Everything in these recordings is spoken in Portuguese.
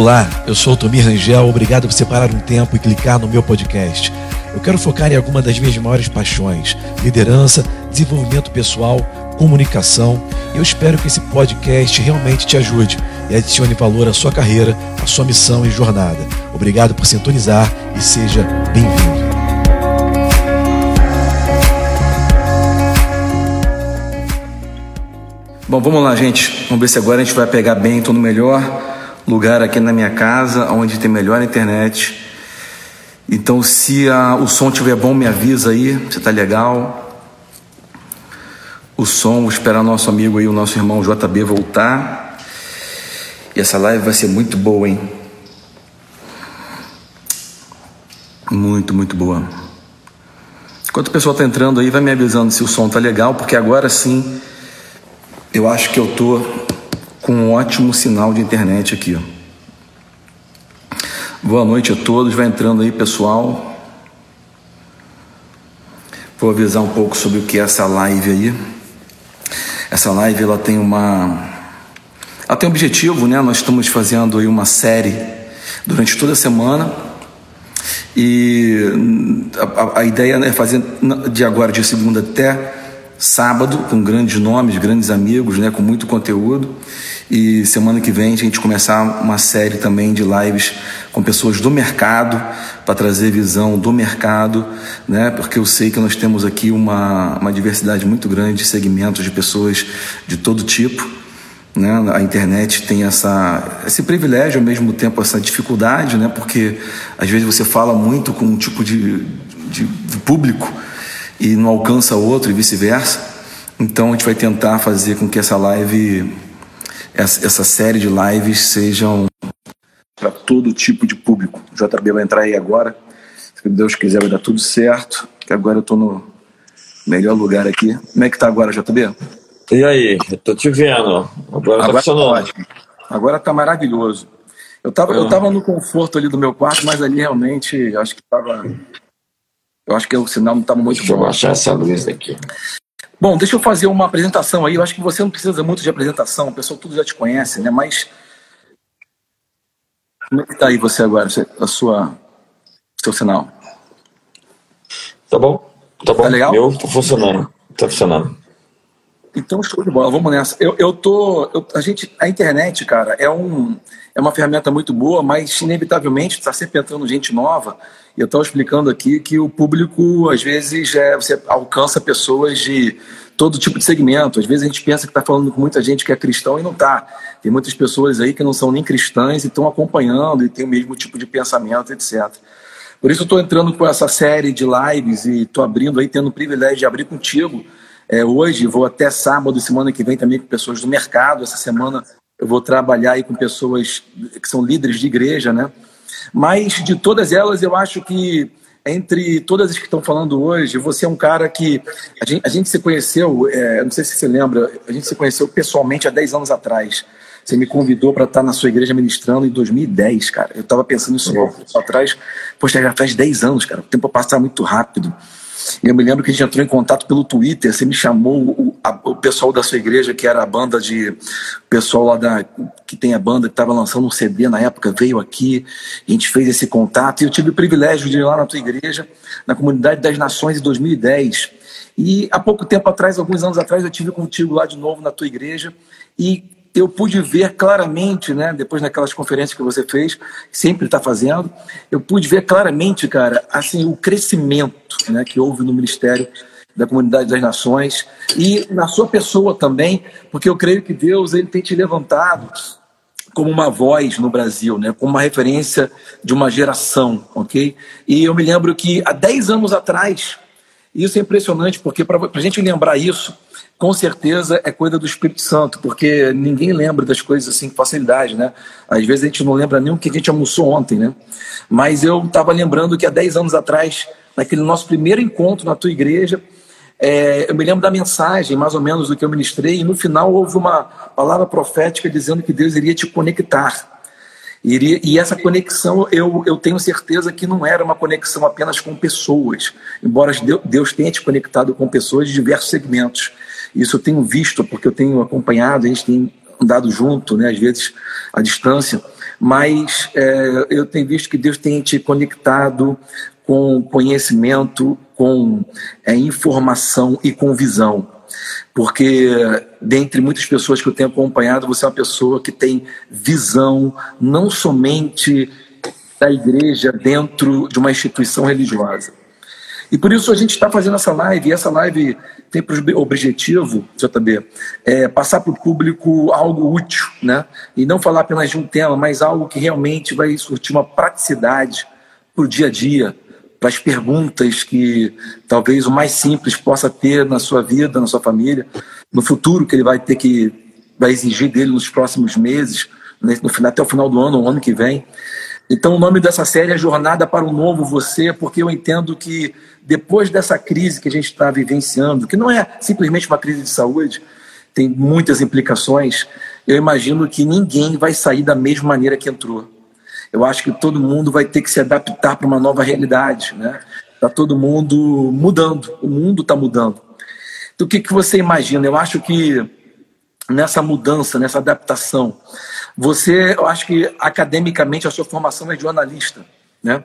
Olá, eu sou o Tomir Rangel, obrigado por separar um tempo e clicar no meu podcast. Eu quero focar em alguma das minhas maiores paixões: liderança, desenvolvimento pessoal, comunicação. Eu espero que esse podcast realmente te ajude e adicione valor à sua carreira, à sua missão e jornada. Obrigado por sintonizar e seja bem-vindo. Bom, vamos lá, gente. Vamos ver se agora a gente vai pegar bem. No melhor lugar aqui na minha casa, onde tem melhor internet. Então, se a, o som estiver bom, me avisa aí, se está legal. O som, vou esperar nosso amigo aí, o nosso irmão JB voltar. E essa live vai ser muito boa, hein? Muito, muito boa. Enquanto o pessoal está entrando aí, vai me avisando se o som tá legal, porque agora sim eu acho que eu tô com um ótimo sinal de internet aqui. Boa noite a todos, vai entrando aí, pessoal. Vou avisar um pouco sobre o que é essa live aí. Essa live ela tem uma ela tem um objetivo, né? Nós estamos fazendo aí uma série durante toda a semana. E a, a ideia é fazer de agora de segunda até sábado, com grandes nomes, grandes amigos, né, com muito conteúdo. E semana que vem a gente começar uma série também de lives com pessoas do mercado, para trazer visão do mercado, né, porque eu sei que nós temos aqui uma, uma diversidade muito grande de segmentos de pessoas de todo tipo. Né? A internet tem essa, esse privilégio, ao mesmo tempo essa dificuldade, né? porque às vezes você fala muito com um tipo de, de, de público e não alcança outro e vice-versa. Então a gente vai tentar fazer com que essa live, essa série de lives sejam para todo tipo de público. O JB vai entrar aí agora. Se Deus quiser vai dar tudo certo. Que agora eu estou no melhor lugar aqui. Como é que tá agora, JB? E aí, eu tô te vendo. Agora, agora tá funcionando. Tá agora tá maravilhoso. Eu tava, eu ah. tava no conforto ali do meu quarto, mas ali realmente acho que tava eu acho que o sinal não estava muito deixa bom. Deixa eu baixar essa luz aqui. Bom, deixa eu fazer uma apresentação aí. Eu acho que você não precisa muito de apresentação, o pessoal tudo já te conhece, né? Mas como é que está aí você agora, a sua, seu sinal? Tá bom, tá bom. Tá legal? Eu tô funcionando, tá funcionando. Então, show de bola, vamos nessa. Eu, eu tô. Eu, a gente, a internet, cara, é, um, é uma ferramenta muito boa, mas inevitavelmente está sempre entrando gente nova. E eu estava explicando aqui que o público, às vezes, é, você alcança pessoas de todo tipo de segmento. Às vezes a gente pensa que está falando com muita gente que é cristão e não está. Tem muitas pessoas aí que não são nem cristãs e estão acompanhando e têm o mesmo tipo de pensamento, etc. Por isso eu estou entrando com essa série de lives e estou abrindo aí, tendo o privilégio de abrir contigo é, hoje, vou até sábado, semana que vem também com pessoas do mercado. Essa semana eu vou trabalhar aí com pessoas que são líderes de igreja, né? Mas de todas elas, eu acho que entre todas as que estão falando hoje, você é um cara que a gente, a gente se conheceu, é, não sei se você lembra, a gente se conheceu pessoalmente há 10 anos atrás. Você me convidou para estar na sua igreja ministrando em 2010, cara. Eu estava pensando nisso atrás. Poxa, já faz 10 anos, cara. O tempo passa muito rápido. Eu me lembro que a gente entrou em contato pelo Twitter, você me chamou, o, a, o pessoal da sua igreja, que era a banda de. O pessoal lá da. que tem a banda que estava lançando um CD na época, veio aqui, a gente fez esse contato, e eu tive o privilégio de ir lá na tua igreja, na Comunidade das Nações, em 2010. E há pouco tempo atrás, alguns anos atrás, eu tive contigo lá de novo na tua igreja, e eu pude ver claramente, né, depois naquelas conferências que você fez, sempre está fazendo, eu pude ver claramente, cara, assim, o crescimento né, que houve no Ministério da Comunidade das Nações e na sua pessoa também, porque eu creio que Deus ele tem te levantado como uma voz no Brasil, né, como uma referência de uma geração, ok? E eu me lembro que há 10 anos atrás, isso é impressionante, porque para a gente lembrar isso, com certeza é coisa do Espírito Santo, porque ninguém lembra das coisas assim com facilidade, né? Às vezes a gente não lembra nem o que a gente almoçou ontem, né? Mas eu estava lembrando que há 10 anos atrás, naquele nosso primeiro encontro na tua igreja, é, eu me lembro da mensagem, mais ou menos, do que eu ministrei, e no final houve uma palavra profética dizendo que Deus iria te conectar. Iria, e essa conexão, eu, eu tenho certeza que não era uma conexão apenas com pessoas, embora Deus tenha te conectado com pessoas de diversos segmentos. Isso eu tenho visto, porque eu tenho acompanhado, a gente tem andado junto, né, às vezes à distância, mas é, eu tenho visto que Deus tem te conectado com conhecimento, com é, informação e com visão. Porque, dentre muitas pessoas que eu tenho acompanhado, você é uma pessoa que tem visão não somente da igreja dentro de uma instituição religiosa. E por isso a gente está fazendo essa live, e essa live tem por objetivo, JB, é passar para o público algo útil, né? E não falar apenas de um tema, mas algo que realmente vai surtir uma praticidade para o dia a dia, para as perguntas que talvez o mais simples possa ter na sua vida, na sua família, no futuro que ele vai ter que vai exigir dele nos próximos meses, né, no final, até o final do ano, o ano que vem. Então, o nome dessa série é Jornada para o Novo Você, porque eu entendo que depois dessa crise que a gente está vivenciando, que não é simplesmente uma crise de saúde, tem muitas implicações, eu imagino que ninguém vai sair da mesma maneira que entrou. Eu acho que todo mundo vai ter que se adaptar para uma nova realidade, né? Está todo mundo mudando, o mundo está mudando. Então, o que, que você imagina? Eu acho que nessa mudança, nessa adaptação, você, eu acho que academicamente a sua formação é de jornalista, né?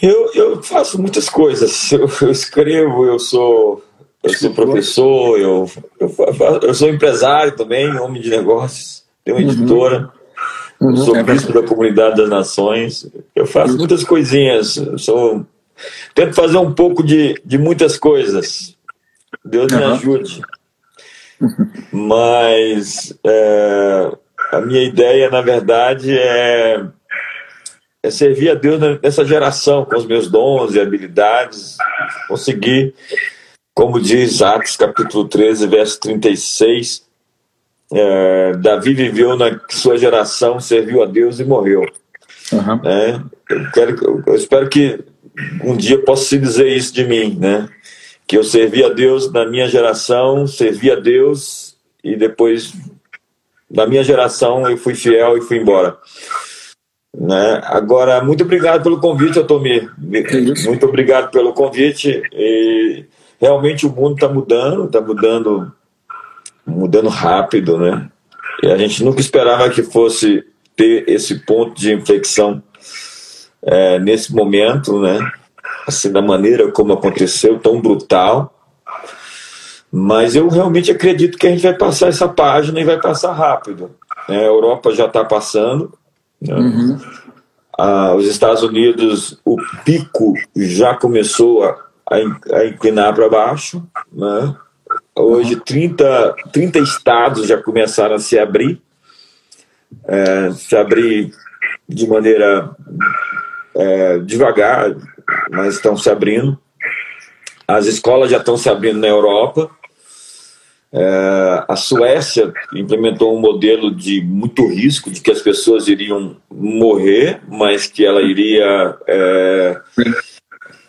Eu, eu faço muitas coisas. Eu, eu escrevo, eu sou, eu sou professor, eu, eu, eu, sou empresário também, homem de negócios, tenho uma uhum. editora. Uhum, eu sou é bispo da comunidade das nações. Eu faço uhum. muitas coisinhas. Eu sou, tento fazer um pouco de, de muitas coisas. Deus me ajude. Mas é, a minha ideia, na verdade, é, é servir a Deus nessa geração, com os meus dons e habilidades, conseguir, como diz Atos capítulo 13, verso 36, é, Davi viveu na sua geração, serviu a Deus e morreu. Uhum. Eu, quero, eu espero que um dia possa se dizer isso de mim, né? Que eu servi a Deus na minha geração, servi a Deus e depois, na minha geração, eu fui fiel e fui embora. Né? Agora, muito obrigado pelo convite, Otomir. Muito obrigado pelo convite. E realmente o mundo está mudando, está mudando mudando rápido, né? E a gente nunca esperava que fosse ter esse ponto de inflexão é, nesse momento, né? Assim, da maneira como aconteceu, tão brutal. Mas eu realmente acredito que a gente vai passar essa página e vai passar rápido. Né? A Europa já está passando. Né? Uhum. Ah, os Estados Unidos, o pico já começou a, a inclinar para baixo. Né? Hoje, 30, 30 estados já começaram a se abrir, é, se abrir de maneira é, devagar, mas estão se abrindo. As escolas já estão se abrindo na Europa. É, a Suécia implementou um modelo de muito risco, de que as pessoas iriam morrer, mas que ela iria é,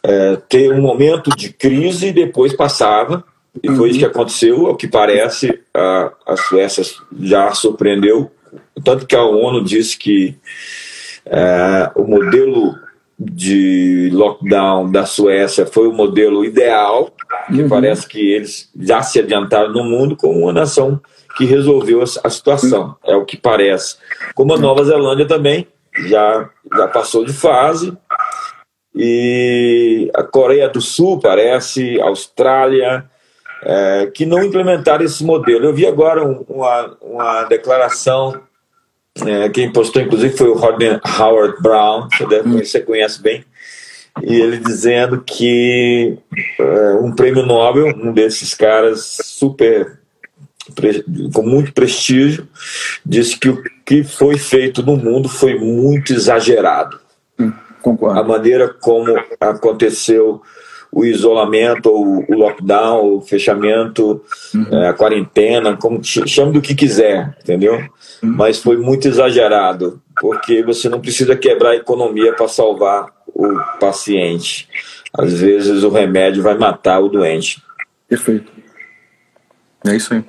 é, ter um momento de crise e depois passava. E foi isso que aconteceu, ao que parece, a, a Suécia já surpreendeu, tanto que a ONU disse que é, o modelo de lockdown da Suécia foi o modelo ideal, que uhum. parece que eles já se adiantaram no mundo como uma nação que resolveu a, situação, é o que parece. Como a Nova Zelândia também já, já passou de fase, e a Coreia do Sul parece, a Austrália, é, que não implementaram esse modelo. Eu vi agora um, uma, uma declaração, é, quem postou inclusive foi o Rodney Howard Brown, você, deve, hum. você conhece bem, e ele dizendo que é, um prêmio Nobel, um desses caras super com muito prestígio, disse que o que foi feito no mundo foi muito exagerado. Hum, a maneira como aconteceu o isolamento, ou o lockdown, o fechamento, uhum. É, a quarentena, como chame do que quiser, entendeu? Uhum. Mas foi muito exagerado, porque você não precisa quebrar a economia para salvar o paciente. Às vezes o remédio vai matar o doente. Perfeito. É isso aí.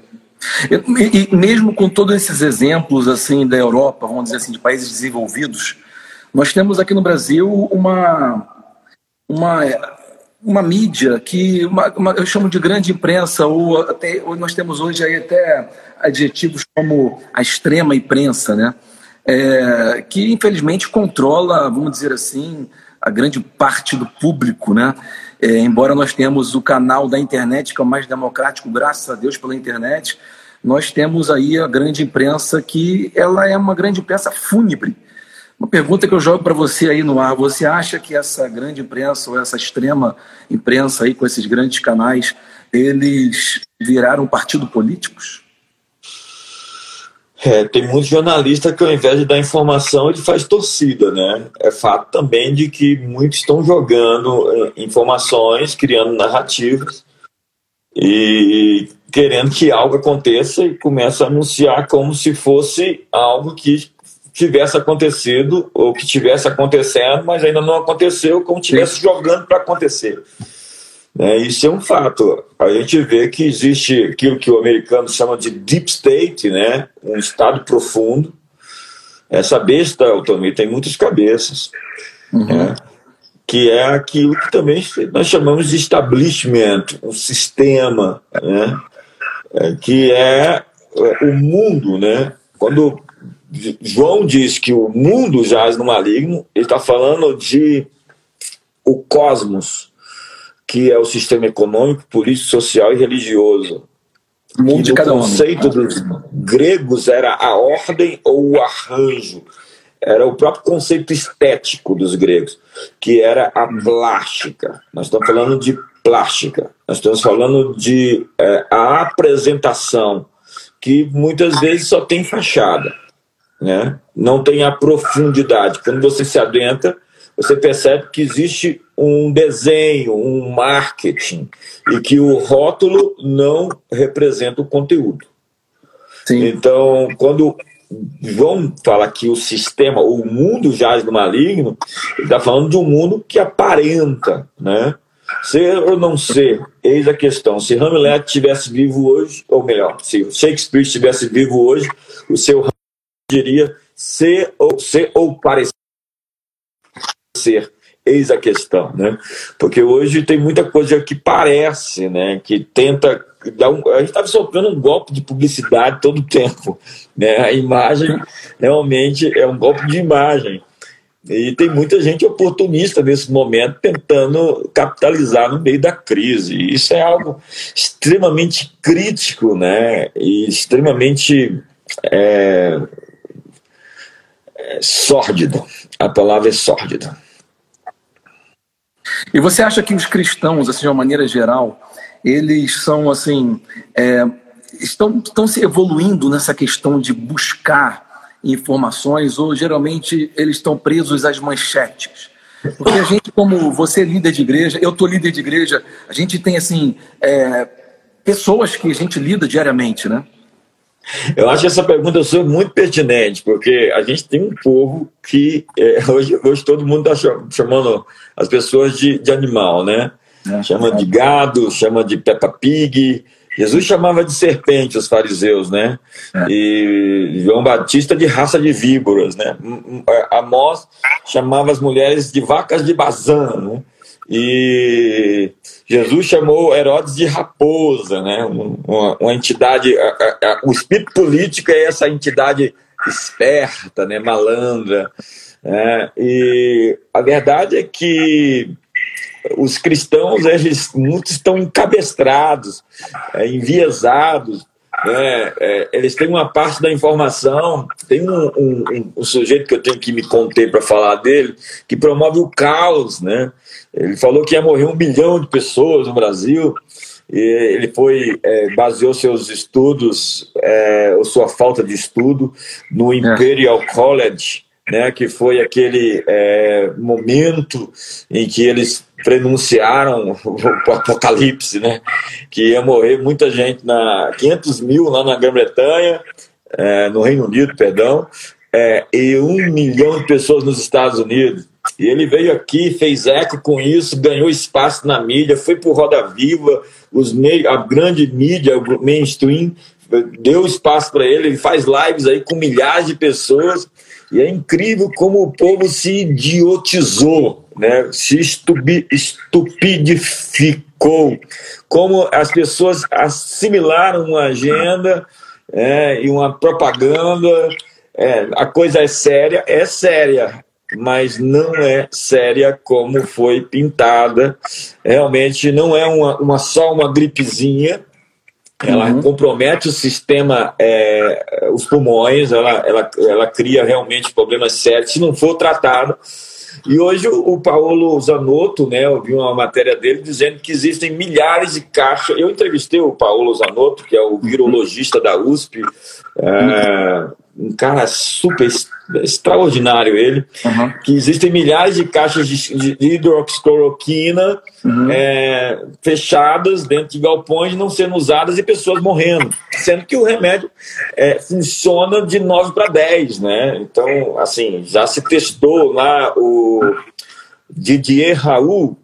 E, e mesmo com todos esses exemplos assim da Europa, vamos dizer assim, de países desenvolvidos, nós temos aqui no Brasil uma uma uma mídia que uma, uma, eu chamo de grande imprensa, ou até ou nós temos hoje aí até adjetivos como a extrema imprensa, né? é, que infelizmente controla, vamos dizer assim, a grande parte do público, né? É, embora nós temos o canal da internet que é o mais democrático, graças a Deus pela internet, nós temos aí a grande imprensa que ela é uma grande imprensa fúnebre. Uma pergunta que eu jogo para você aí no ar: você acha que essa grande imprensa ou essa extrema imprensa aí com esses grandes canais, eles viraram partido políticos? É, tem muitos jornalistas que, ao invés de dar informação, ele faz torcida, né? É fato também de que muitos estão jogando é, informações, criando narrativas e querendo que algo aconteça e começa a anunciar como se fosse algo que tivesse acontecido ou que tivesse acontecendo, mas ainda não aconteceu, como tivesse jogando para acontecer. Né? Isso é um fato. A gente vê que existe aquilo que o americano chama de deep state, né? um estado profundo. Essa besta, Altomir, tem muitas cabeças. Uhum. Né? Que é aquilo que também nós chamamos de establishment, um sistema, né? É, que é, é o mundo. Né? Quando João diz que o mundo jaz no maligno, ele está falando de o cosmos, que é o sistema econômico, político, social e religioso. O mundo de cada um. Conceito dos gregos era a ordem ou o arranjo. Era o próprio conceito estético dos gregos, que era a plástica. Nós estamos falando de plástica. Nós estamos falando de é, a apresentação, que muitas vezes só tem fachada, né? não tem a profundidade. Quando você se adentra, você percebe que existe um desenho, um marketing, e que o rótulo não representa o conteúdo. Sim. Então, quando João fala que o sistema, o mundo jaz no maligno, ele está falando de um mundo que aparenta, né? Ser ou não ser, eis a questão. Se Hamlet estivesse vivo hoje, ou melhor, se Shakespeare estivesse vivo hoje, o seu diria ser ou, ser ou parecer. Eis a questão, né? Porque hoje tem muita coisa que parece, né? Que tenta dar um, a gente estava sofrendo um golpe de publicidade todo o tempo, né? A imagem realmente é um golpe de imagem. E tem muita gente oportunista nesse momento tentando capitalizar no meio da crise. Isso é algo extremamente crítico, né? E extremamente é, é, sórdido. A palavra é sórdida. E você acha que os cristãos, assim, de uma maneira geral, eles são assim, é, estão, estão se evoluindo nessa questão de buscar informações ou geralmente eles estão presos às manchetes? Porque a gente, como você é líder de igreja, eu estou líder de igreja, a gente tem assim é, pessoas que a gente lida diariamente, né? Eu acho essa pergunta sua muito pertinente, porque a gente tem um povo que é, hoje, hoje todo mundo está chamando as pessoas de, de animal, né? É, chama é. de gado, chama de Peppa Pig. Jesus chamava de serpente os fariseus, né? É. E João Batista de raça de víboras, né? Amós chamava as mulheres de vacas de Bazã, né? E Jesus chamou Herodes de raposa, né? uma, uma entidade. A, a, o espírito político é essa entidade esperta, né? malandra. Né? E a verdade é que os cristãos, eles muitos estão encabestrados, é, enviesados, né? É, eles têm uma parte da informação. Tem um, um, um sujeito que eu tenho que me conter para falar dele, que promove o caos, né? Ele falou que ia morrer um bilhão de pessoas no Brasil. E ele foi é, baseou seus estudos, é, ou sua falta de estudo, no é. Imperial College, né, que foi aquele é, momento em que eles prenunciaram o apocalipse, né, que ia morrer muita gente, na 500 mil lá na Grã-Bretanha, é, no Reino Unido, perdão, é, e um milhão de pessoas nos Estados Unidos. E ele veio aqui, fez eco com isso, ganhou espaço na mídia, foi por Roda Viva, os a grande mídia, o mainstream, deu espaço para ele, ele faz lives aí com milhares de pessoas, e é incrível como o povo se idiotizou, né? se estupi, estupidificou, como as pessoas assimilaram uma agenda é, e uma propaganda. É, a coisa é séria, é séria, mas não é séria como foi pintada. Realmente não é uma, uma só uma gripezinha. Ela uhum. compromete o sistema, é, os pulmões, ela, ela, ela cria realmente problemas sérios se não for tratado. E hoje o Paulo Zanotto, né, eu vi uma matéria dele dizendo que existem milhares de caixas. Eu entrevistei o Paulo Zanotto, que é o virologista da USP, é, um cara super extraordinário ele, uhum. que existem milhares de caixas de, de hidroxicloroquina uhum. é, fechadas dentro de galpões não sendo usadas e pessoas morrendo, sendo que o remédio é, funciona de 9 para 10, né? Então, assim, já se testou lá o Didier Raul,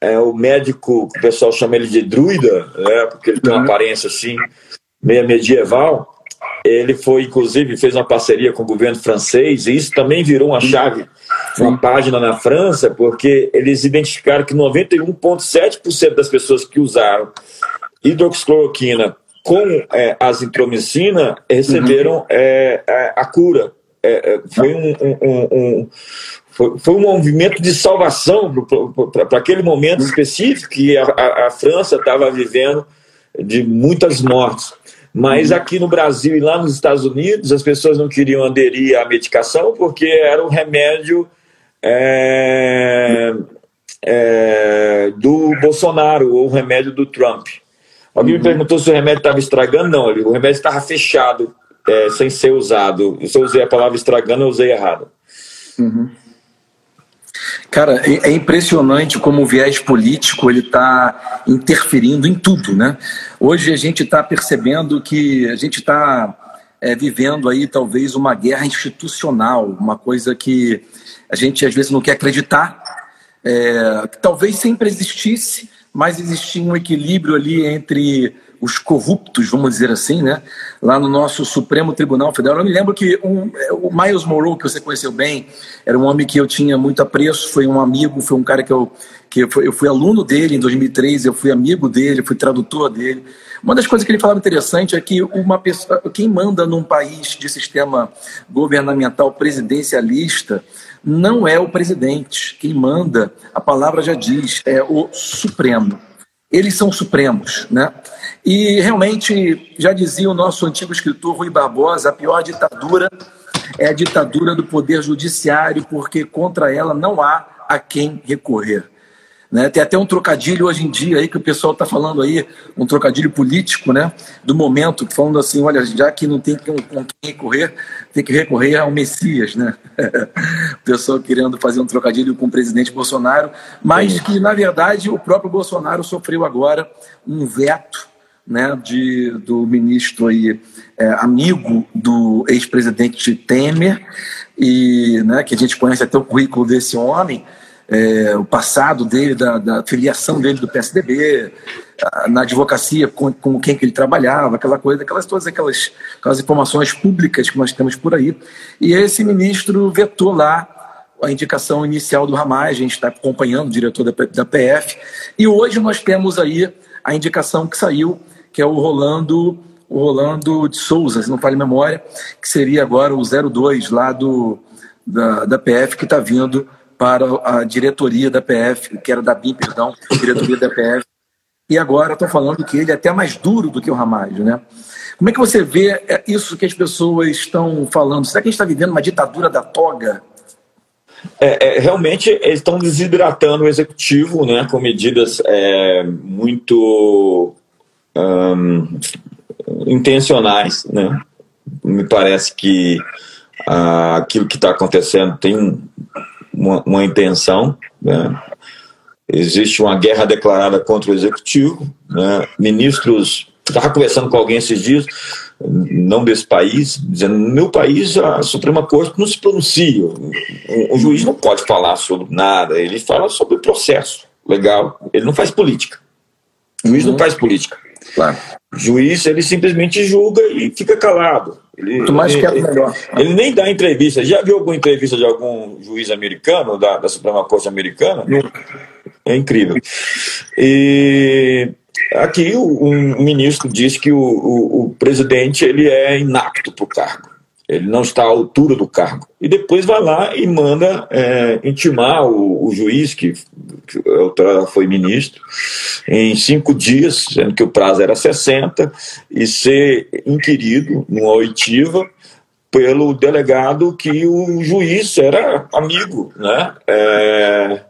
é o médico que o pessoal chama ele de druida, né? Porque ele tem uma uhum. aparência assim, meio medieval ele foi, inclusive, fez uma parceria com o governo francês, e isso também virou uma chave, uma página na França, porque eles identificaram que 91,7% das pessoas que usaram hidroxicloroquina com é, azitromicina receberam uhum. é, é, a cura. É, é, foi um, um, um foi, foi, um movimento de salvação para aquele momento específico que a, a, a França estava vivendo de muitas mortes. Mas uhum. aqui no Brasil e lá nos Estados Unidos, as pessoas não queriam aderir à medicação porque era um remédio é, é, do Bolsonaro ou um remédio do Trump. Alguém uhum. me perguntou se o remédio estava estragando. Não, o remédio estava fechado, é, sem ser usado. Se eu usei a palavra estragando, eu usei errado. Uhum. Cara, é, é impressionante como o viés político ele está interferindo em tudo, né? Hoje a gente está percebendo que a gente está é, vivendo aí talvez uma guerra institucional, uma coisa que a gente às vezes não quer acreditar, é, que talvez sempre existisse, mas existia um equilíbrio ali entre os corruptos, vamos dizer assim, né? lá no nosso Supremo Tribunal Federal. Eu me lembro que um, o Miles Monroe, que você conheceu bem, era um homem que eu tinha muito apreço, foi um amigo, foi um cara que eu, que eu fui, eu fui aluno dele em 2003, eu fui amigo dele, fui tradutor dele. Uma das coisas que ele falava interessante é que uma pessoa, quem manda num país de sistema governamental presidencialista não é o presidente. Quem manda, a palavra já diz, é o Supremo eles são supremos, né? E realmente, já dizia o nosso antigo escritor Rui Barbosa, a pior ditadura é a ditadura do poder judiciário, porque contra ela não há a quem recorrer. Né? Tem até um trocadilho hoje em dia aí que o pessoal está falando aí, um trocadilho político, né? Do momento, falando assim, olha, já que não tem com, quem recorrer, tem que recorrer ao Messias, né? o pessoal querendo fazer um trocadilho com o presidente Bolsonaro, mas que, na verdade, o próprio Bolsonaro sofreu agora um veto né, de, do ministro aí, é, amigo do ex-presidente Temer, e né, que a gente conhece até o currículo desse homem, é, o passado dele, da, da, filiação dele do PSDB, na advocacia com, com quem que ele trabalhava, aquela coisa, aquelas todas aquelas, aquelas informações públicas que nós temos por aí. E esse ministro vetou lá a indicação inicial do Ramais, a gente está acompanhando o diretor da, da PF, e hoje nós temos aí a indicação que saiu, que é o Rolando o Rolando de Souza, se não falha memória, que seria agora o 02 lá do, da, da PF, que está vindo para a diretoria da PF, que era da BIM, perdão, diretoria da PF. E agora estou falando que ele é até mais duro do que o Ramalho, né? Como é que você vê é, isso que as pessoas estão falando? Será que a gente está vivendo uma ditadura da toga? É, é, realmente eles estão desidratando o executivo né, com medidas é, muito um, intencionais. Né? Me parece que ah, aquilo que está acontecendo tem uma, uma intenção. Né? Existe uma guerra declarada contra o executivo. Né? Ministros. Estava conversando com alguém esses dias, não desse país, dizendo: no meu país a Suprema Corte não se pronuncia. O, o juiz não pode falar sobre nada, ele fala sobre o processo legal, ele não faz política. O juiz não uhum. faz política. Claro. O juiz, ele simplesmente julga e fica calado. Ele, Quanto mais quieto, melhor. Ele nem dá entrevista. Já viu alguma entrevista de algum juiz americano, da, da Suprema Corte americana? É incrível. E aqui o, um ministro disse que o, o, o presidente ele é inapto para o cargo. Ele não está à altura do cargo. E depois vai lá e manda é, intimar o, o, juiz, que, que foi ministro, em cinco dias, sendo que o prazo era 60, e ser inquirido numa oitiva pelo delegado que o juiz era amigo, né? É,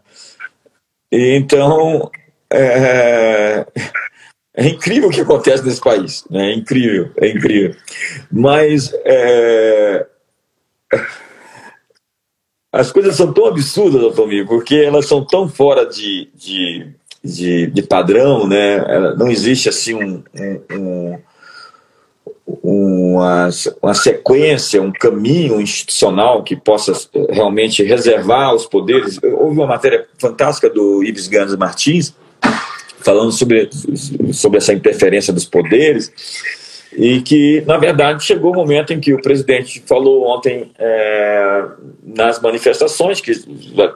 então, é, é incrível o que acontece nesse país, né? é incrível, é incrível. Mas é... as coisas são tão absurdas, doutor Miro, porque elas são tão fora de, de, de, de padrão, né? não existe assim um, um, um, uma, uma sequência, um caminho institucional que possa realmente reservar os poderes. Houve uma matéria fantástica do Ives Gans Martins, falando sobre, sobre essa interferência dos poderes, e que, na verdade, chegou o momento em que o presidente falou ontem é, nas manifestações, que já,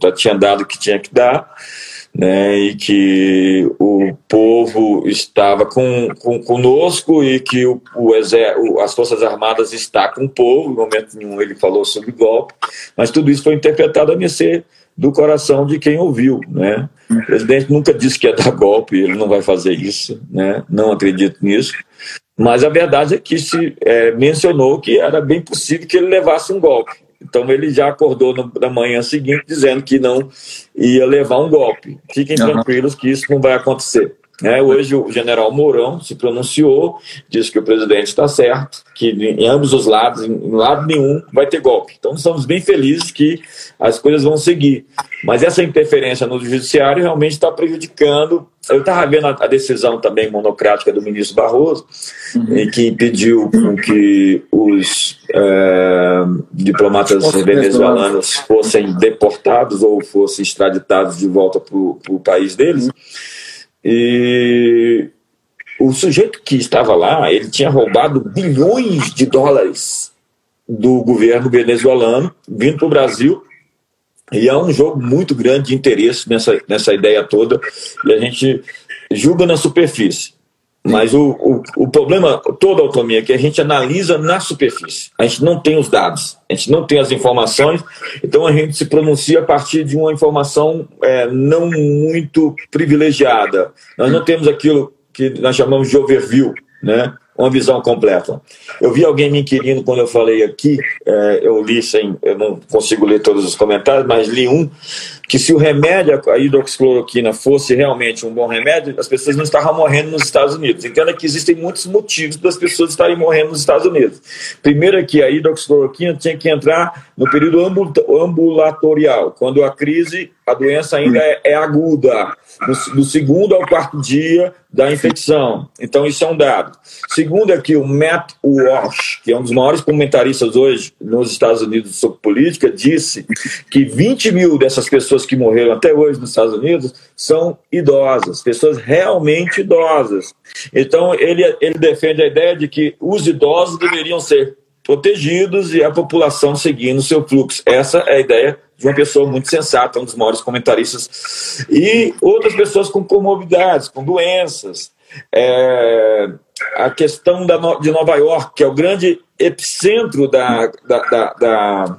já, tinha dado que tinha que dar, né, e que o povo estava com, com, conosco e que o, o exército, as Forças Armadas estão com o povo, no momento nenhum ele falou sobre golpe, mas tudo isso foi interpretado a mercê do coração de quem ouviu, né? O presidente nunca disse que ia dar golpe, ele não vai fazer isso, né? Não acredito nisso. Mas a verdade é que se é, mencionou que era bem possível que ele levasse um golpe. Então ele já acordou no, na manhã seguinte dizendo que não ia levar um golpe. Fiquem uhum. tranquilos que isso não vai acontecer. É, hoje o general Mourão se pronunciou, disse que o presidente está certo, que em ambos os lados, em lado nenhum, vai ter golpe. Então estamos bem felizes que as coisas vão seguir. Mas essa interferência no judiciário realmente está prejudicando. Eu estava vendo a, decisão também monocrática do ministro Barroso, uhum. que impediu que os é, diplomatas venezuelanos fossem deportados ou fossem extraditados de volta para o país deles. Uhum. E o sujeito que estava lá, ele tinha roubado bilhões de dólares do governo venezuelano, vindo para o Brasil. E há um jogo muito grande de interesse nessa, nessa ideia toda, e a gente julga na superfície. Mas o, o, o, problema, toda a autonomia, é que a gente analisa na superfície. A gente não tem os dados, a gente não tem as informações, então a gente se pronuncia a partir de uma informação é, não muito privilegiada. Nós não temos aquilo que nós chamamos de overview, né? Uma visão completa. Eu vi alguém me inquirindo quando eu falei aqui, é, eu li sem, eu não consigo ler todos os comentários, mas li um, que se o remédio, a hidroxicloroquina, fosse realmente um bom remédio, as pessoas não estavam morrendo nos Estados Unidos. Entenda que existem muitos motivos das pessoas estarem morrendo nos Estados Unidos. Primeiro é que a hidroxicloroquina tinha que entrar no período ambulatorial, quando a crise, a doença ainda é, é aguda, do, do segundo ao quarto dia da infecção. Então, isso é um dado. Segundo é que o Matt Walsh, que é um dos maiores comentaristas hoje nos Estados Unidos sobre política, disse que 20 mil dessas pessoas que morreram até hoje nos Estados Unidos são idosas, pessoas realmente idosas. Então, ele, ele defende a ideia de que os idosos deveriam ser protegidos e a população seguindo o seu fluxo. Essa é a ideia de uma pessoa muito sensata, um dos maiores comentaristas. E outras pessoas com comorbidades, com doenças. É, a questão da, de Nova York, que é o grande epicentro da, da, da, da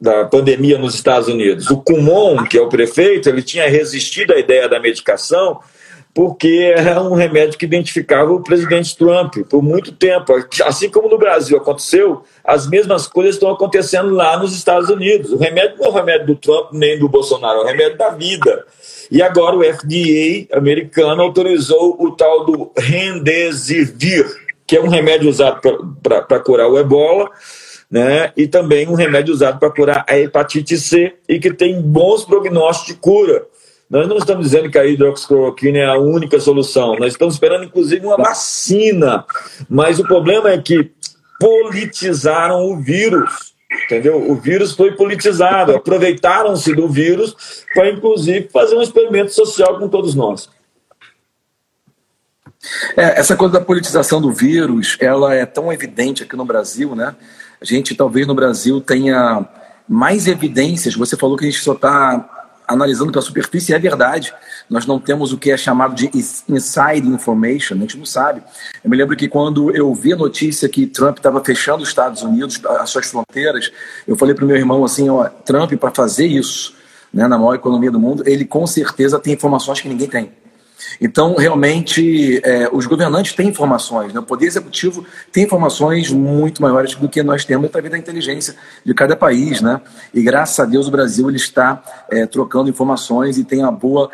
da pandemia nos Estados Unidos. O Kumon, que é o prefeito, ele tinha resistido à ideia da medicação porque era um remédio que identificava o presidente Trump por muito tempo. Assim como no Brasil aconteceu, as mesmas coisas estão acontecendo lá nos Estados Unidos. O remédio não é o remédio do Trump nem do Bolsonaro, é o remédio da vida. E agora o FDA americano autorizou o tal do Remdesivir, que é um remédio usado para curar o ebola, né? e também um remédio usado para curar a hepatite C e que tem bons prognósticos de cura. Nós não estamos dizendo que a hidroxicloroquina é a única solução. Nós estamos esperando, inclusive, uma vacina. Mas o problema é que politizaram o vírus. Entendeu? O vírus foi politizado. Aproveitaram-se do vírus para, inclusive, fazer um experimento social com todos nós. É, essa coisa da politização do vírus, ela é tão evidente aqui no Brasil, né? A gente talvez no Brasil tenha mais evidências. Você falou que a gente só está analisando pela superfície, é verdade. Nós não temos o que é chamado de inside information, a gente não sabe. Eu me lembro que quando eu vi a notícia que Trump estava fechando os Estados Unidos, as suas fronteiras, eu falei para o meu irmão assim: ó, Trump, para fazer isso, né, na maior economia do mundo, ele com certeza tem informações que ninguém tem. Então, realmente, é, os governantes têm informações, né? o Poder Executivo tem informações muito maiores do que nós temos através da inteligência de cada país. Né? E graças a Deus o Brasil ele está é, trocando informações e tem uma boa.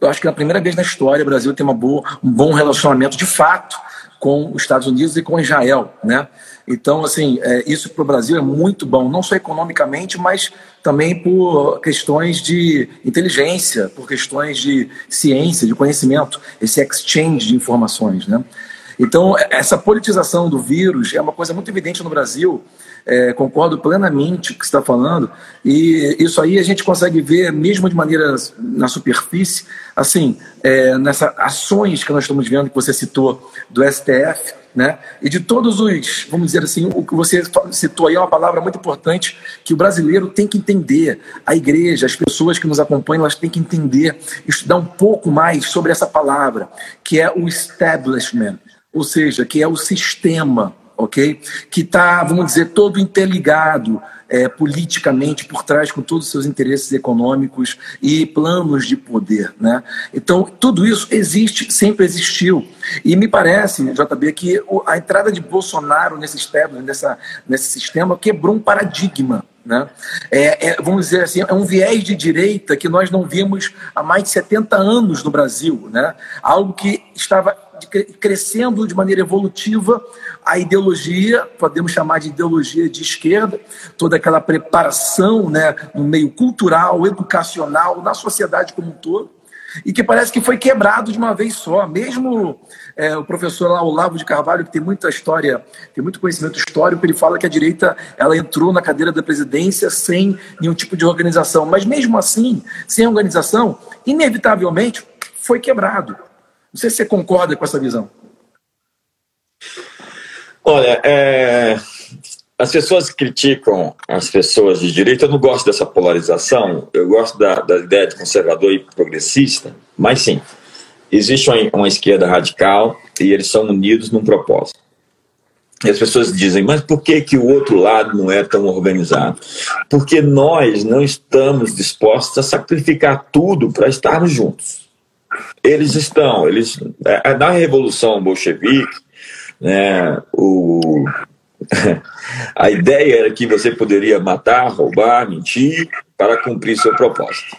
Eu acho que é a primeira vez na história o Brasil tem uma boa, um bom relacionamento de fato com os Estados Unidos e com Israel. Né? Então, assim, é, isso para o Brasil é muito bom, não só economicamente, mas também por questões de inteligência, por questões de ciência, de conhecimento, esse exchange de informações, né? Então, essa politização do vírus é uma coisa muito evidente no Brasil, é, concordo plenamente com o que está falando, e isso aí a gente consegue ver, mesmo de maneira na superfície, assim, é, nessas ações que nós estamos vendo, que você citou, do STF, né? E de todos os, vamos dizer assim, o que você citou aí é uma palavra muito importante que o brasileiro tem que entender. A igreja, as pessoas que nos acompanham, elas têm que entender, estudar um pouco mais sobre essa palavra, que é o establishment, ou seja, que é o sistema, ok? Que está, vamos dizer, todo interligado é, politicamente por trás com todos os seus interesses econômicos e planos de poder. Né? Então, tudo isso existe, sempre existiu. E me parece, JB, que a entrada de Bolsonaro nesse, sistema, nessa, nesse sistema quebrou um paradigma. Né? É, é, vamos dizer assim, é um viés de direita que nós não vimos há mais de 70 anos no Brasil. Né? Algo que estava crescendo de maneira evolutiva a ideologia, podemos chamar de ideologia de esquerda, toda aquela preparação né, no meio cultural, educacional, na sociedade como um todo, e que parece que foi quebrado de uma vez só. Mesmo é, o professor lá, Olavo de Carvalho, que tem muita história, tem muito conhecimento histórico, ele fala que a direita ela entrou na cadeira da presidência sem nenhum tipo de organização. Mas mesmo assim, sem organização, inevitavelmente foi quebrado. Não sei se você concorda com essa visão. Olha, é, as pessoas criticam as pessoas de direita. Eu não gosto dessa polarização. Eu gosto da, da ideia de conservador e progressista. Mas sim, existe uma, uma esquerda radical e eles são unidos num propósito. E as pessoas dizem, mas por que, que o outro lado não é tão organizado? Porque nós não estamos dispostos a sacrificar tudo para estarmos juntos. Eles estão, eles é, na revolução bolchevique, né, o, a ideia era que você poderia matar, roubar, mentir para cumprir seu propósito.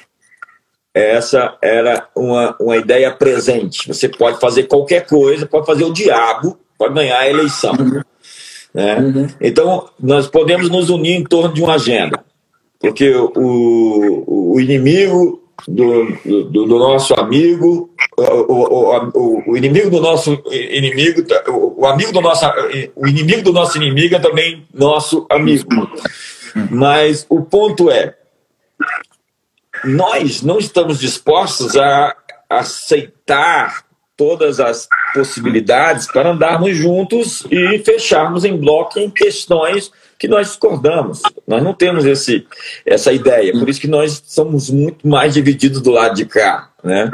Essa era uma, uma ideia presente. Você pode fazer qualquer coisa, pode fazer o diabo, pode ganhar a eleição. Uhum. Né? Uhum. Então, nós podemos nos unir em torno de uma agenda. Porque o, o inimigo do, do, do nosso amigo, o, o, o, inimigo do nosso inimigo, o amigo do nosso, o inimigo do nosso inimigo é também nosso amigo. Mas o ponto é, nós não estamos dispostos a aceitar todas as possibilidades para andarmos juntos e fecharmos em bloco em questões que nós discordamos. Nós não temos esse, essa ideia. Por isso que nós somos muito mais divididos do lado de cá. Né?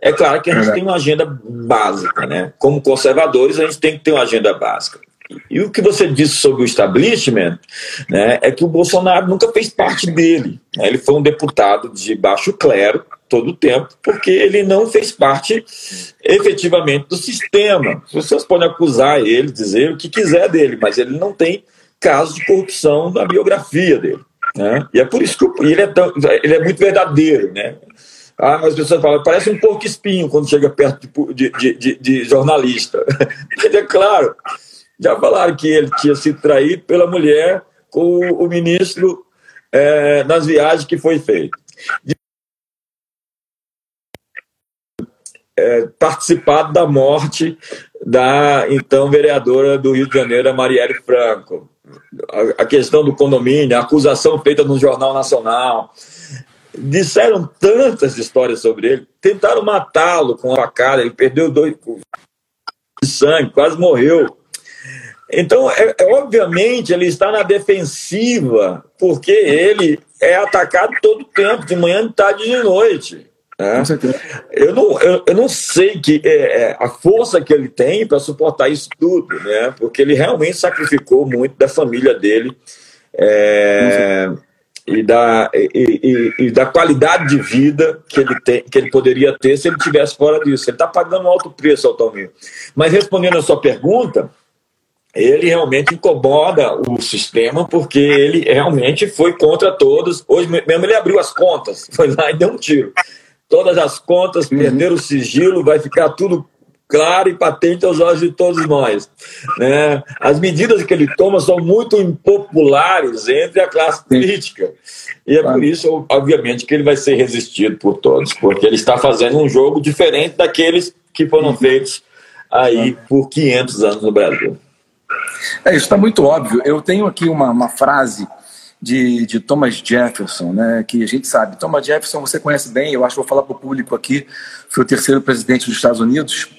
É claro que a gente tem uma agenda básica. Né? Como conservadores, a gente tem que ter uma agenda básica. E o que você disse sobre o establishment né, é que o Bolsonaro nunca fez parte dele. Né? Ele foi um deputado de baixo clero todo o tempo, porque ele não fez parte efetivamente do sistema. As pessoas podem acusar ele, dizer o que quiser dele, mas ele não tem casos de corrupção na biografia dele. Né? E é por isso que ele é, tão, ele é muito verdadeiro. Né? Ah, as pessoas falam, parece um porco espinho quando chega perto de, de, de, de jornalista. Mas é claro, já falaram que ele tinha sido traído pela mulher com o ministro é, nas viagens que foi feito. É, participado da morte da então vereadora do Rio de Janeiro, Marielle Franco a, questão do condomínio, a acusação feita no Jornal Nacional. Disseram tantas histórias sobre ele, tentaram matá-lo com a facada, ele perdeu dois de sangue, quase morreu. Então, é, é, obviamente, ele está na defensiva, porque ele é atacado todo tempo, de manhã, de tarde e de noite. Né? Eu, não, eu, eu, não sei que é, é a força que ele tem para suportar isso tudo, né? porque ele realmente sacrificou muito da família dele. É, e da, e, e, e, da qualidade de vida que ele, tem, que ele poderia ter se ele tivesse fora disso. Ele está pagando um alto preço, Altomir. Mas respondendo a sua pergunta, ele realmente incomoda o sistema porque ele realmente foi contra todos. Hoje mesmo ele abriu as contas, foi lá e deu um tiro. Todas as contas uhum. perderam o sigilo, vai ficar tudo claro e patente aos olhos de todos nós. Né? As medidas que ele toma são muito impopulares entre a classe política. E é por isso, obviamente, que ele vai ser resistido por todos, porque ele está fazendo um jogo diferente daqueles que foram uhum. feitos aí por 500 anos no Brasil. É, isso está muito óbvio. Eu tenho aqui uma, uma frase de, de, Thomas Jefferson, né, que a gente sabe. Thomas Jefferson você conhece bem, eu acho que vou falar para o público aqui, foi o terceiro presidente dos Estados Unidos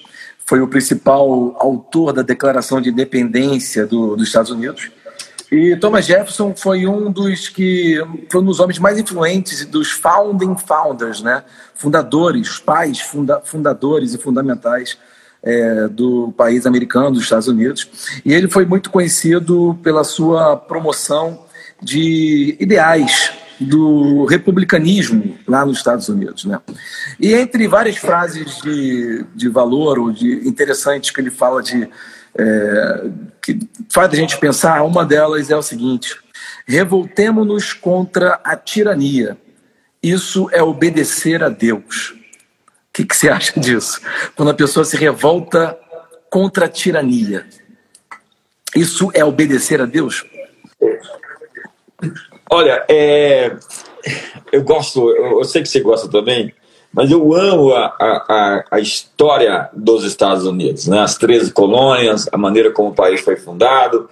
foi o principal autor da Declaração de Independência do, dos Estados Unidos. E Thomas Jefferson foi um dos que foi um dos homens mais influentes dos founding founders, né? Fundadores, pais funda, fundadores e fundamentais é, do país americano, dos Estados Unidos. E ele foi muito conhecido pela sua promoção de ideais do republicanismo lá nos Estados Unidos. Né? E entre várias frases de, de valor ou de interessantes que ele fala de é, que faz a gente pensar, uma delas é o seguinte: revoltemo-nos contra a tirania. Isso é obedecer a Deus. O que, que você acha disso? Quando a pessoa se revolta contra a tirania. Isso é obedecer a Deus? Olha, é, eu gosto, eu, sei que você gosta também, mas eu amo a, a, a história dos Estados Unidos, né? as 13 colônias, a maneira como o país foi fundado,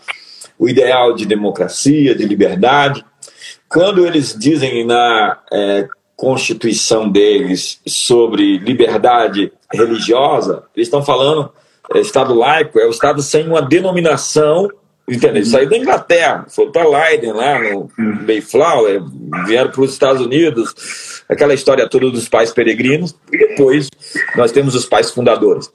o ideal de democracia, de liberdade. Quando eles dizem na é, Constituição deles sobre liberdade religiosa, eles estão falando é, Estado laico, é o Estado sem uma denominação Entendeu? Saíram da Inglaterra, foram para Leiden, lá no Mayflower, vieram para os Estados Unidos, aquela história toda dos pais peregrinos, e depois nós temos os pais fundadores.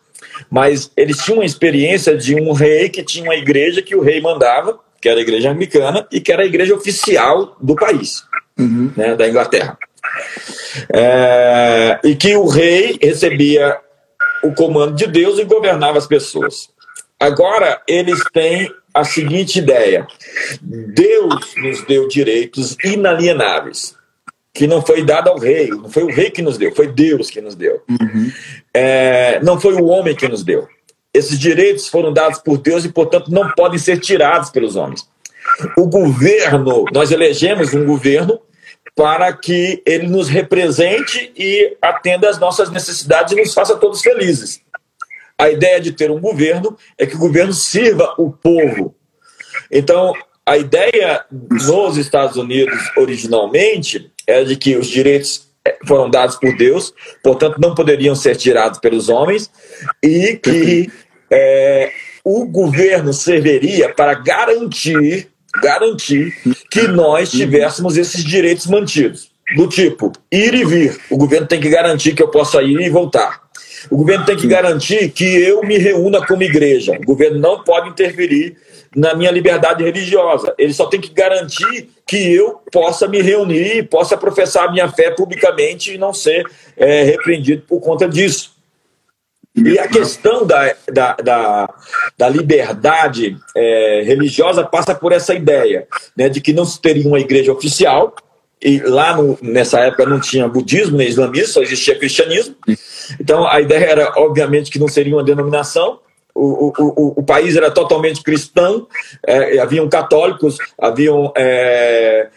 Mas eles tinham uma experiência de um rei que tinha uma igreja que o rei mandava, que era a igreja anglicana, e que era a igreja oficial do país, uhum. né, da Inglaterra. É, e que o rei recebia o comando de Deus e governava as pessoas. Agora eles têm a seguinte ideia: Deus nos deu direitos inalienáveis, que não foi dado ao rei, não foi o rei que nos deu, foi Deus que nos deu. Uhum. É, não foi o homem que nos deu. Esses direitos foram dados por Deus e, portanto, não podem ser tirados pelos homens. O governo, nós elegemos um governo para que ele nos represente e atenda às nossas necessidades e nos faça todos felizes. A ideia de ter um governo é que o governo sirva o povo. Então, a ideia nos Estados Unidos, originalmente, era de que os direitos eh, foram dados por Deus, portanto, não poderiam ser tirados pelos homens, e que é, o governo serviria para garantir, garantir que nós tivéssemos esses direitos mantidos. Do tipo, ir e vir. O governo tem que garantir que eu possa ir e voltar. O governo tem que garantir que eu me reúna como igreja. O governo não pode interferir na minha liberdade religiosa. Ele só tem que garantir que eu possa me reunir, possa professar a minha fé publicamente e não ser é, repreendido por conta disso. E a questão da, da, da, da liberdade é, religiosa passa por essa ideia né, de que não se teria uma igreja oficial, e lá no, nessa época não tinha budismo nem islamismo, só existia cristianismo. Então a ideia era, obviamente, que não seria uma denominação. O, o, o, o país era totalmente cristão, é, haviam católicos, haviam é,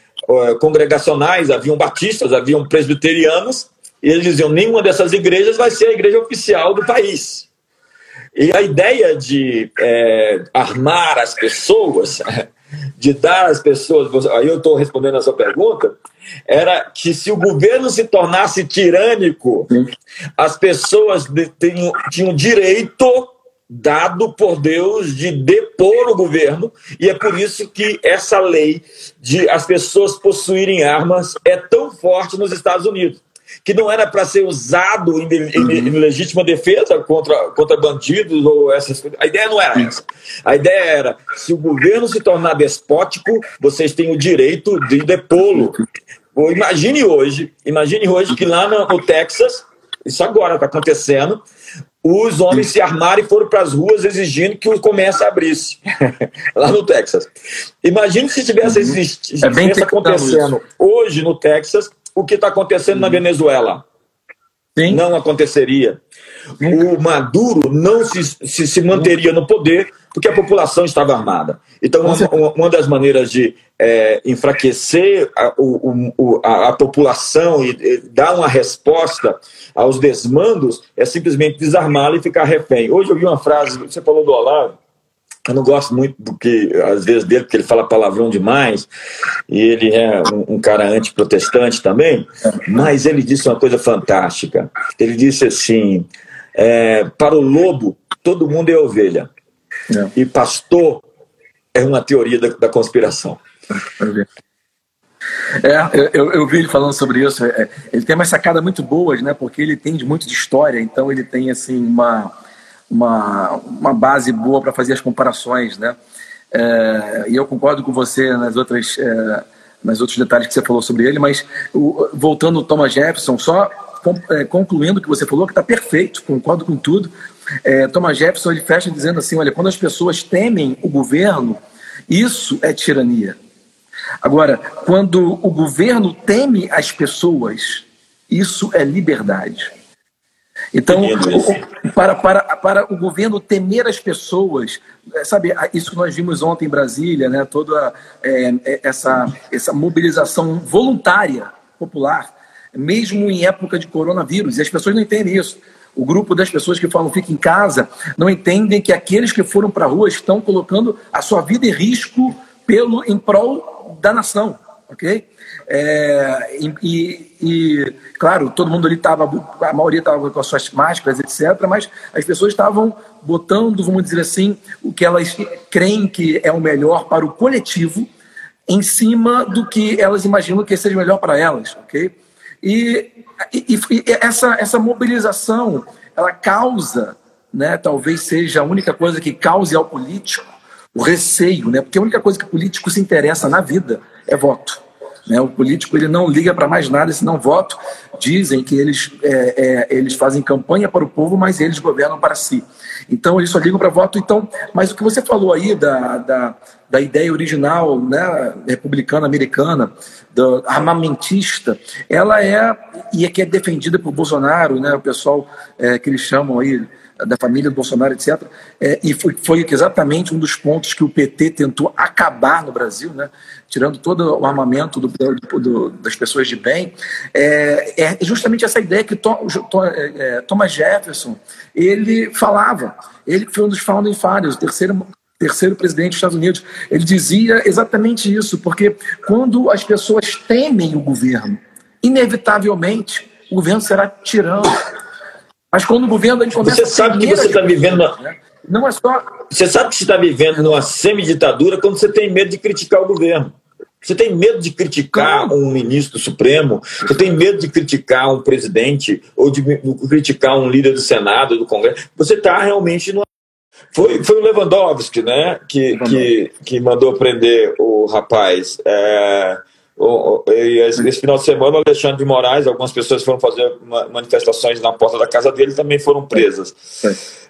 congregacionais, haviam batistas, haviam presbiterianos, e eles diziam: nenhuma dessas igrejas vai ser a igreja oficial do país. E a ideia de é, armar as pessoas de dar às pessoas, aí eu estou respondendo a sua pergunta, era que se o governo se tornasse tirânico, as pessoas tinham, tinham direito dado por Deus de depor o governo, e é por isso que essa lei de as pessoas possuírem armas é tão forte nos Estados Unidos. Que não era para ser usado em, em, em, legítima defesa contra, contra bandidos ou essas coisas. A ideia não era essa. A ideia era: se o governo se tornar despótico, vocês têm o direito de depô-lo. Imagine hoje, imagine hoje que lá no, no Texas, isso agora está acontecendo, os homens se armaram e foram para as ruas exigindo que o comércio abrisse, lá no Texas. Imagine se tivesse uhum. existido, é tivesse acontecendo hoje no Texas o que está acontecendo uhum. na Venezuela. Sim. Não aconteceria. O Maduro não se, se, se manteria no poder porque a população estava armada. Então, uma, uma das maneiras de é, enfraquecer a, o, a, a, população e, e, dar uma resposta aos desmandos é simplesmente desarmá-la e ficar refém. Hoje eu vi uma frase, você falou do Olavo, eu não gosto muito do que, às vezes, dele, porque ele fala palavrão demais, e ele é um, um cara antiprotestante também, mas ele disse uma coisa fantástica. Ele disse assim: é, para o lobo, todo mundo é ovelha, é. e pastor é uma teoria da, da conspiração. É, eu, eu vi ele falando sobre isso. É, ele tem umas sacadas muito boas, né? Porque ele entende muito de história, então ele tem assim uma, uma, uma base boa para fazer as comparações, né? É, e eu concordo com você nas outras, é, nas outros detalhes que você falou sobre ele, mas o, voltando ao Thomas Jefferson, só é, concluindo o que você falou, que está perfeito, concordo com tudo. É, Thomas Jefferson ele fecha dizendo assim: olha, quando as pessoas temem o governo, isso é tirania. Agora, quando o governo teme as pessoas, isso é liberdade. Então, para, para, para o governo temer as pessoas, é, sabe, isso que nós vimos ontem em Brasília, né, toda é, é, essa, essa mobilização voluntária popular, mesmo em época de coronavírus, e as pessoas não entendem isso. O grupo das pessoas que falam fique em casa não entendem que aqueles que foram para a rua estão colocando a sua vida em risco pelo em prol da nação, ok? É, e, e, claro, todo mundo ali estava, a maioria estava com as suas máscaras, etc., mas as pessoas estavam botando, vamos dizer assim, o que elas creem que é o melhor para o coletivo em cima do que elas imaginam que seja melhor para elas, ok? E, e, e essa, essa mobilização, ela causa, né, talvez seja a única coisa que cause ao político o receio, né? Porque a única coisa que o político se interessa na vida é voto. Né? O político ele não liga para mais nada senão voto. Dizem que eles, é, é, eles fazem campanha para o povo, mas eles governam para si. Então eles só ligam para voto. Então, mas o que você falou aí da, da, da ideia original, né, republicana americana, do armamentista, ela é e é que é defendida por Bolsonaro, né? O pessoal é, que eles chamam aí da família do Bolsonaro, etc. É, e foi, foi, exatamente um dos pontos que o PT tentou acabar no Brasil, né? tirando todo o armamento do, do, das pessoas de bem. É, é justamente essa ideia que é, é, Thomas Jefferson ele falava. Ele foi um dos founding fathers, o terceiro terceiro presidente dos Estados Unidos, ele dizia exatamente isso, porque quando as pessoas temem o governo, inevitavelmente o governo será tirano. Mas quando o governo a gente começa Você sabe que você está vivendo. Uma... Né? Não é só. Você sabe que você está vivendo numa semiditadura quando você tem medo de criticar o governo. Você tem medo de criticar um ministro do Supremo? Você tem medo de criticar um presidente ou de criticar um líder do Senado, do Congresso? Você está realmente no. Foi, foi o Lewandowski, né, que, que, que mandou prender o rapaz. É, esse final de semana, o Alexandre de Moraes, algumas pessoas foram fazer manifestações na porta da casa dele também foram presas.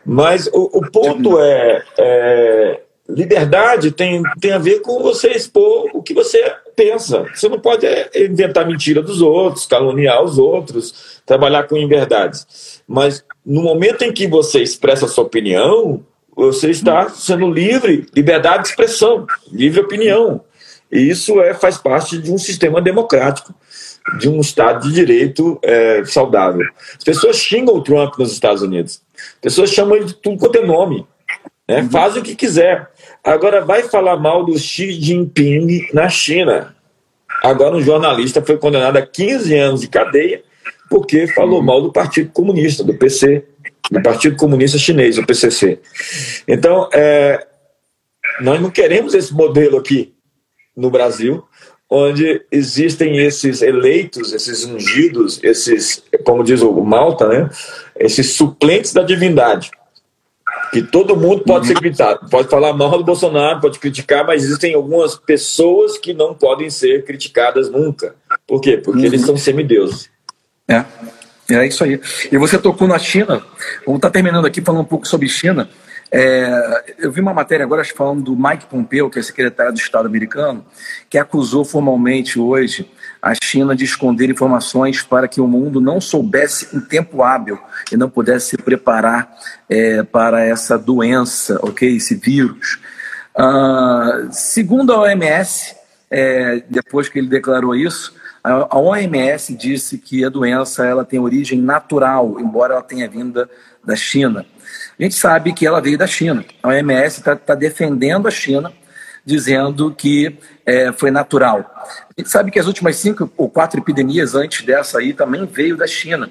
Mas o, o ponto é, é, liberdade tem, tem a ver com você expor o que você pensa. Você não pode é, inventar mentira dos outros, caluniar os outros, trabalhar com inverdades. Mas no momento em que você expressa a sua opinião, você está sendo livre, liberdade de expressão, livre opinião. E isso é, faz parte de um sistema democrático, de um Estado de Direito é, saudável. As pessoas xingam o Trump nos Estados Unidos. As pessoas chamam ele de tudo quanto é nome. Né? Uhum. Faz o que quiser. Agora vai falar mal do Xi Jinping na China. Agora um jornalista foi condenado a 15 anos de cadeia porque falou mal do Partido Comunista, do PC. do Partido Comunista Chinês, o PCC. Então, é, nós não queremos esse modelo aqui no Brasil, onde existem esses eleitos, esses ungidos, esses, como diz o Malta, né, esses suplentes da divindade. Que todo mundo pode ser criticado, pode falar mal do Bolsonaro, pode criticar, mas existem algumas pessoas que não podem ser criticadas nunca. Por quê? Porque uhum. eles são semideuses. É. É isso aí. E você tocou na China. Vamos estar tá terminando aqui falando um pouco sobre China. É, eu vi uma matéria agora falando do Mike Pompeo, que é secretário do Estado americano, que acusou formalmente hoje a China de esconder informações para que o mundo não soubesse em tempo hábil e não pudesse se preparar é, para essa doença, ok? Esse vírus. Uh, segundo a OMS, é, depois que ele declarou isso, a OMS disse que a doença ela tem origem natural, embora ela tenha vinda da China. A gente sabe que ela veio da China. A OMS está tá defendendo a China, dizendo que é, foi natural. A gente sabe que as últimas cinco ou quatro epidemias antes dessa aí também veio da China.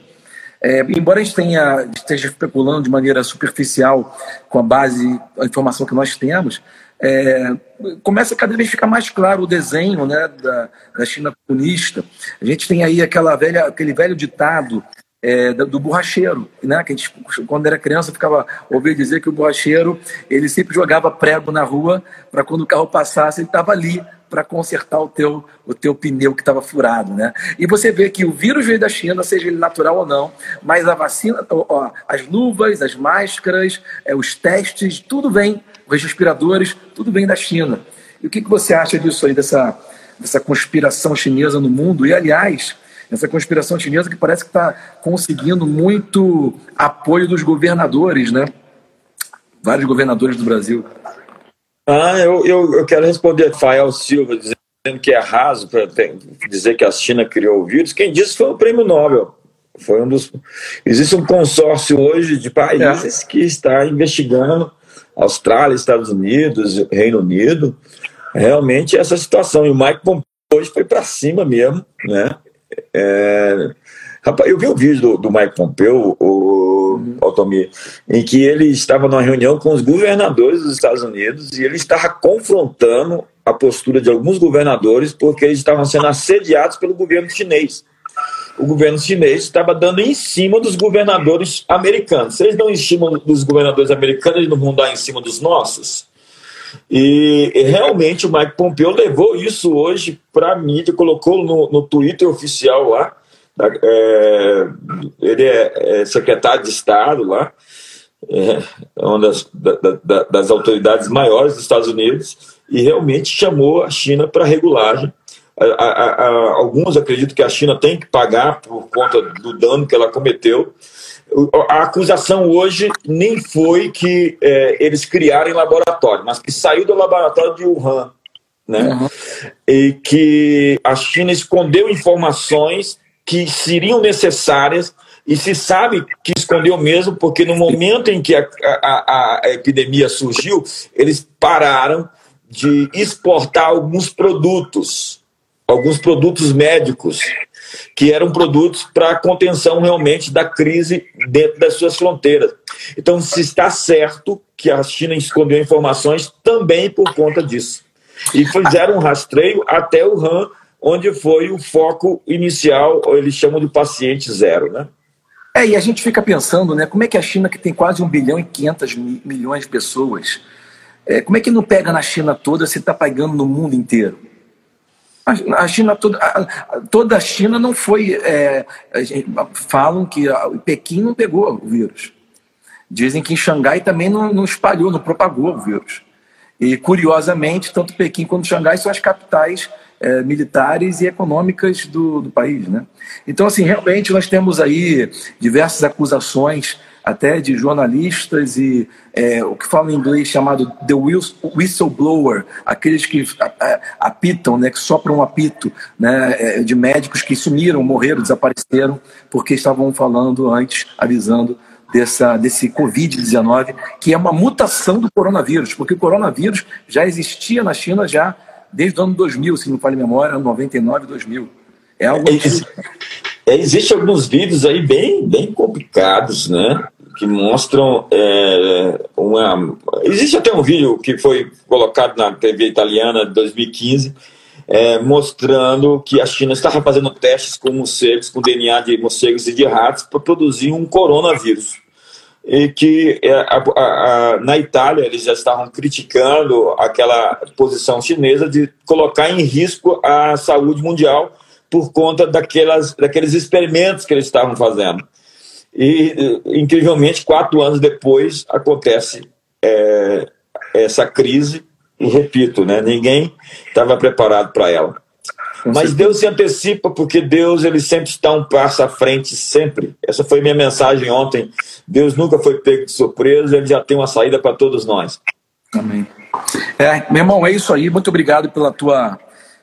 É, embora a gente tenha, esteja especulando de maneira superficial com a base, a informação que nós temos, é, começa cada vez a ficar mais claro o desenho né, da, da China comunista. A gente tem aí aquela velha, aquele velho ditado é, do, borracheiro, né? Que a gente, quando era criança, ficava ouvindo dizer que o borracheiro ele sempre jogava prego na rua para quando o carro passasse ele estava ali para consertar o teu, o teu pneu que estava furado, né? E você vê que o vírus veio da China, seja ele natural ou não, mas a vacina, ó, as luvas, as máscaras, é, os testes, tudo vem, os respiradores, tudo vem da China. E o que, que você acha disso aí, dessa, dessa conspiração chinesa no mundo? E, aliás, essa conspiração chinesa que parece que está conseguindo muito apoio dos governadores, né? Vários governadores do Brasil. Ah, eu, eu, eu quero responder Fael Silva, dizendo que é raso para dizer que a China criou o vírus. Quem disse foi o prêmio Nobel. Foi um dos. Existe um consórcio hoje de países é. que está investigando Austrália, Estados Unidos, Reino Unido, realmente essa situação. E o Mike Pompeo hoje foi para cima mesmo, né? É, rapaz, eu vi um vídeo do, do Mike Pompeo, o, uhum. Altomir, em que ele estava numa reunião com os governadores dos Estados Unidos e ele estava confrontando a postura de alguns governadores porque eles estavam sendo assediados pelo governo chinês. O governo chinês estava dando em cima dos governadores americanos. Se eles dão em cima dos governadores americanos, eles não vão dar em cima dos nossos? E, realmente o Mike Pompeo levou isso hoje para a mídia, colocou no, no Twitter oficial lá. É, ele é, é, secretário de Estado lá, é uma das, da, da, das autoridades maiores dos Estados Unidos, e realmente chamou a China para regulagem. A, a, a, alguns acreditam que a China tem que pagar por conta do dano que ela cometeu a acusação hoje nem foi que é, eles criaram em laboratório, mas que saiu do laboratório de Wuhan, né? Uhum. E que a China escondeu informações que seriam necessárias e se sabe que escondeu mesmo, porque no momento em que a, a, a epidemia surgiu, eles pararam de exportar alguns produtos, alguns produtos médicos que eram produtos para contenção realmente da crise dentro das suas fronteiras. Então, se está certo que a China escondeu informações também por conta disso. E fizeram um rastreio até o Han, onde foi o foco inicial, eles chamam de paciente zero, né? É, e a gente fica pensando, né, como é que a China, que tem quase 1 bilhão e 500 milhões de pessoas, é, como é que não pega na China toda se está pegando no mundo inteiro? A China toda, toda a China não foi. É, falam que Pequim não pegou o vírus. Dizem que em Xangai também não, não, espalhou, não propagou o vírus. E curiosamente, tanto Pequim quanto Xangai são as capitais é, militares e econômicas do, do país, né? Então, assim, realmente nós temos aí diversas acusações até de jornalistas e é, o que fala em inglês chamado the whistleblower, aqueles que apitam, né, que sopram um apito, né, é, de médicos que sumiram, morreram, desapareceram, porque estavam falando antes, avisando dessa, desse Covid-19, que é uma mutação do coronavírus, porque o coronavírus já existia na China já desde o ano 2000, se não falha a memória, ano 99, 2000. É algo... É, Existem alguns vídeos aí bem, bem complicados, né? que mostram é, uma. Existe até um vídeo que foi colocado na TV italiana de 2015, é, mostrando que a China estava fazendo testes com morcegos, com DNA de morcegos e de ratos, para produzir um coronavírus. E que é, a, a, a, na Itália eles já estavam criticando aquela posição chinesa de colocar em risco a saúde mundial por conta daquelas, daqueles experimentos que eles estavam fazendo. E, incrivelmente, quatro anos depois, acontece é, essa crise, e repito, né, ninguém estava preparado para ela. Mas Deus se antecipa, porque Deus ele sempre está um passo à frente, sempre. Essa foi minha mensagem ontem. Deus nunca foi pego de surpresa, ele já tem uma saída para todos nós. Amém. É, meu irmão, é isso aí. Muito obrigado pela tua,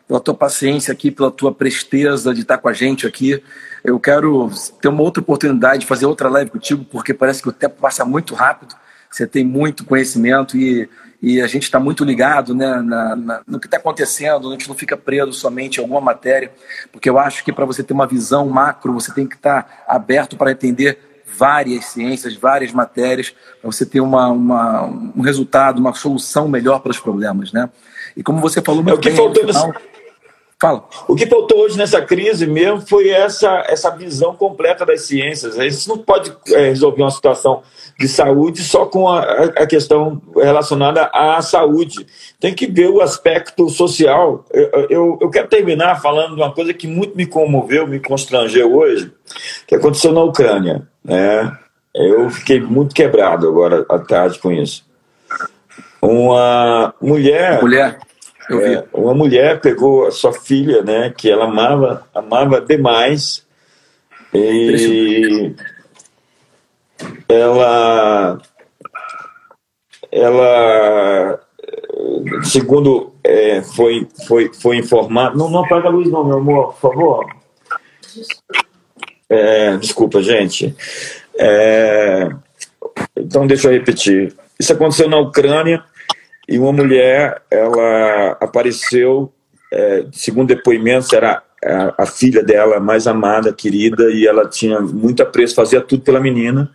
pela tua paciência aqui, pela tua presteza de estar com a gente aqui. Eu quero ter uma outra oportunidade de fazer outra live contigo, porque parece que o tempo passa muito rápido. Você tem muito conhecimento e, e a gente está muito ligado né, na, na, no que está acontecendo. A gente não fica preso somente em alguma matéria, porque eu acho que para você ter uma visão macro, você tem que estar tá aberto para entender várias ciências, várias matérias, para você ter uma, uma, um resultado, uma solução melhor para os problemas. Né? E como você falou muito é o que bem, faltou final, Fala. O que faltou hoje nessa crise mesmo foi essa, essa visão completa das ciências. A gente não pode é, resolver uma situação de saúde só com a, a, questão relacionada à saúde. Tem que ver o aspecto social. Eu, eu, eu, quero terminar falando de uma coisa que muito me comoveu, me constrangeu hoje, que aconteceu na Ucrânia. Né? Eu fiquei muito quebrado agora à tarde com isso. Uma mulher. Mulher é, uma mulher pegou a sua filha, né, que ela amava, amava demais, e ela, ela, segundo é, foi, foi, foi informado, não, não apaga a luz não, meu amor, por favor. É, desculpa, gente. É, então, deixa eu repetir. Isso aconteceu na Ucrânia e uma mulher, ela apareceu, é, segundo depoimentos, era a, a, filha dela mais amada, querida, e ela tinha muito apreço, fazia tudo pela menina.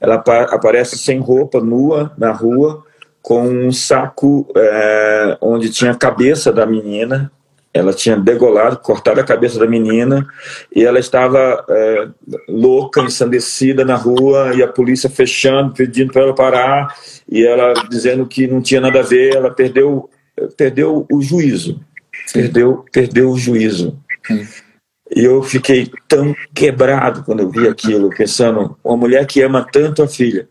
Ela aparece sem roupa, nua, na rua, com um saco é, onde tinha a cabeça da menina, ela tinha degolado, cortado a cabeça da menina e ela estava é, louca, ensandecida na rua e a polícia fechando, pedindo para ela parar e ela dizendo que não tinha nada a ver. Ela perdeu, perdeu o juízo, perdeu, perdeu o juízo. Sim. E eu fiquei tão quebrado quando eu vi aquilo, pensando uma mulher que ama tanto a filha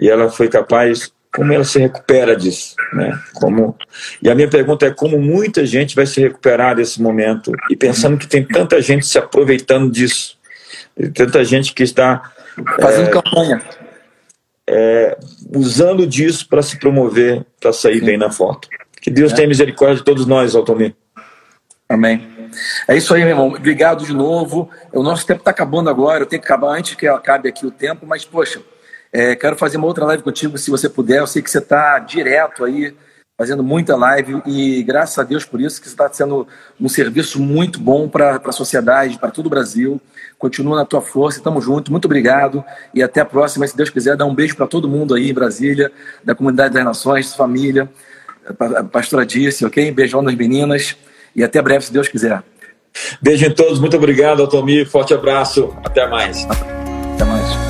e ela foi capaz como ela se recupera disso, né? Como e a minha pergunta é como muita gente vai se recuperar desse momento e pensando que tem tanta gente se aproveitando disso, tanta gente que está fazendo é, campanha, é, usando disso para se promover, para sair Sim. bem na foto. Que Deus é. tenha misericórdia de todos nós, Altomir. Amém. É isso aí, meu irmão. Obrigado de novo. O nosso tempo está acabando agora. Eu tenho que acabar antes que acabe aqui o tempo, mas poxa. É, quero fazer uma outra live contigo, se você puder. Eu sei que você está direto aí, fazendo muita live, e graças a Deus por isso, que você está sendo um serviço muito bom para a sociedade, para todo o Brasil. Continua na tua força, estamos juntos. Muito obrigado e até a próxima. Se Deus quiser, dar um beijo para todo mundo aí em Brasília, da comunidade das nações, família. A pastora disse, ok? Beijão nas meninas e até breve, se Deus quiser. Beijo em todos, muito obrigado, Altomir. Forte abraço, até mais. Até mais.